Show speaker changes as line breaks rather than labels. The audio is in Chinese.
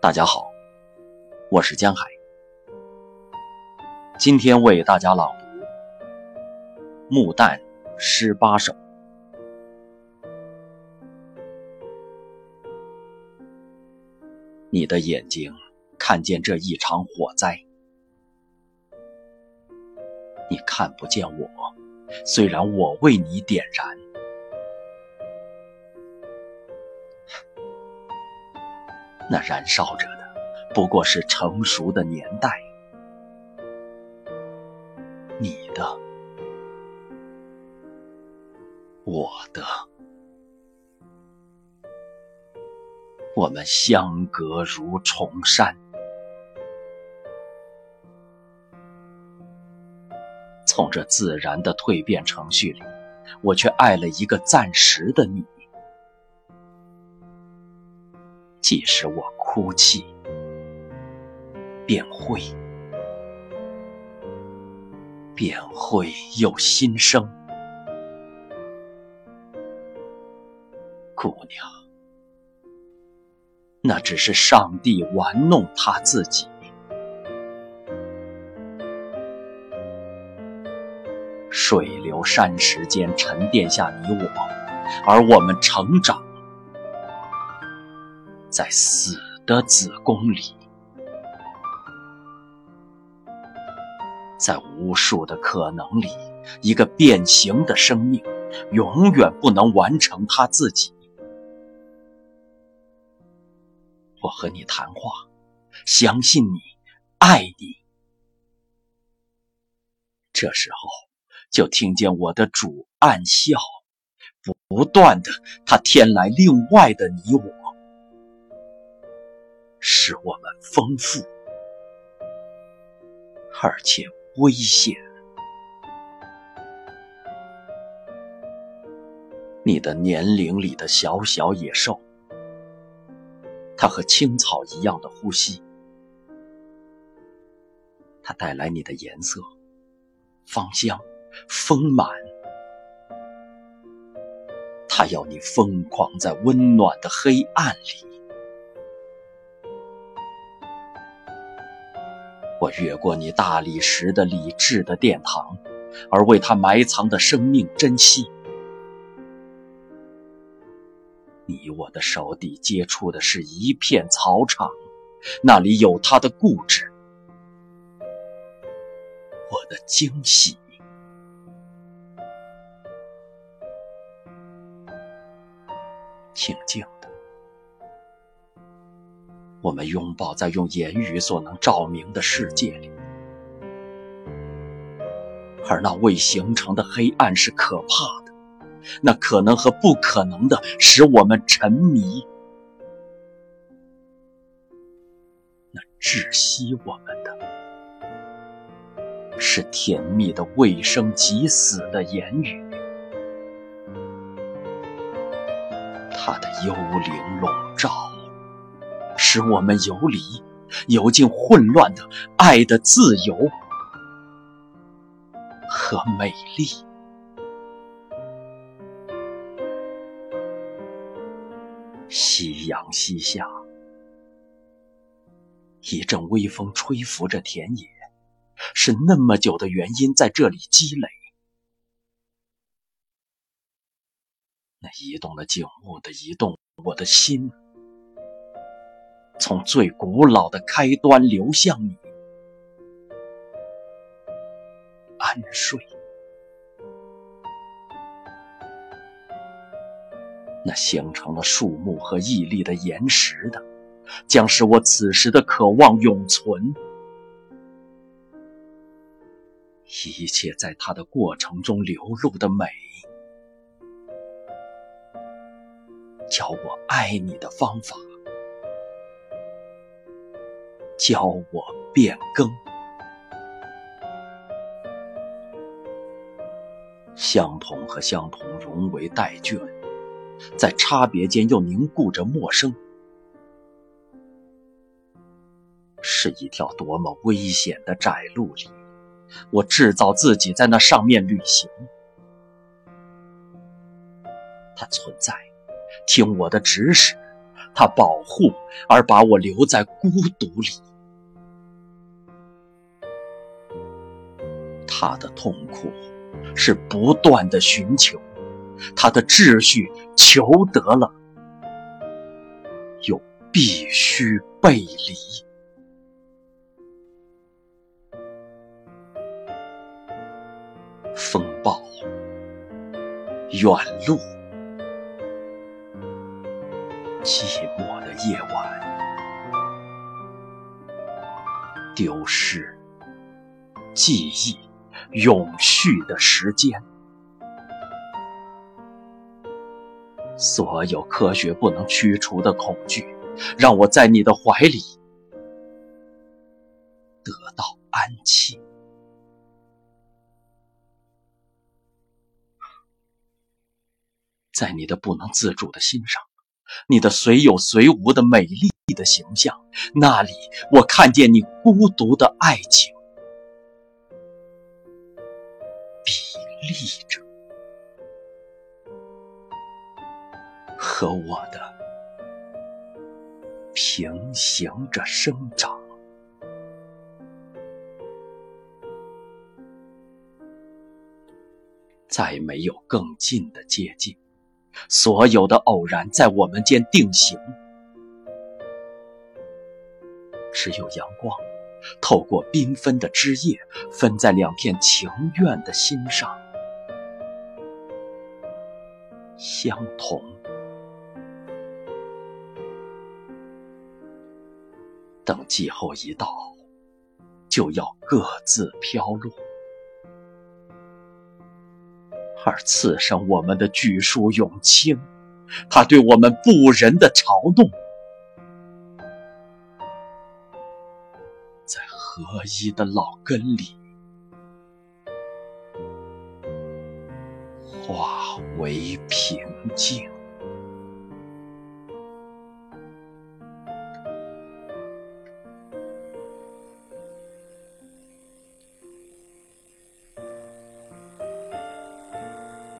大家好，我是江海，今天为大家朗读《木旦诗八首》。你的眼睛看见这一场火灾，你看不见我，虽然我为你点燃。那燃烧着的，不过是成熟的年代。你的，我的，我们相隔如重山。从这自然的蜕变程序里，我却爱了一个暂时的你。即使我哭泣，便会，便会有新生。姑娘，那只是上帝玩弄他自己。水流山石间沉淀下你我，而我们成长。在死的子宫里，在无数的可能里，一个变形的生命，永远不能完成他自己。我和你谈话，相信你，爱你。这时候，就听见我的主暗笑，不断的，他添来另外的你我。使我们丰富，而且危险。你的年龄里的小小野兽，它和青草一样的呼吸，它带来你的颜色、芳香、丰满，它要你疯狂在温暖的黑暗里。我越过你大理石的理智的殿堂，而为他埋藏的生命珍惜。你我的手底接触的是一片草场，那里有他的固执，我的惊喜。静静的。我们拥抱在用言语所能照明的世界里，而那未形成的黑暗是可怕的，那可能和不可能的使我们沉迷，那窒息我们的，是甜蜜的未生即死的言语，它的幽灵笼罩。使我们游离，游进混乱的爱的自由和美丽。夕阳西下，一阵微风吹拂着田野，是那么久的原因在这里积累。那移动了景物的移动，我的心。从最古老的开端流向你，安睡。那形成了树木和屹立的岩石的，将使我此时的渴望永存。一切在它的过程中流露的美，教我爱你的方法。教我变更，相同和相同融为代卷，在差别间又凝固着陌生，是一条多么危险的窄路里，我制造自己在那上面旅行。它存在，听我的指使。他保护而把我留在孤独里。他的痛苦是不断的寻求，他的秩序求得了，又必须背离。风暴，远路，寂寞的夜晚，丢失记忆。永续的时间，所有科学不能驱除的恐惧，让我在你的怀里得到安息。在你的不能自主的心上，你的随有随无的美丽的形象，那里我看见你孤独的爱情。立着，和我的平行着生长，再没有更近的接近，所有的偶然在我们间定型，只有阳光透过缤纷的枝叶，分在两片情愿的心上。相同，等季候一到，就要各自飘落，而刺伤我们的巨树永青，他对我们不仁的嘲弄，在合一的老根里。为平静。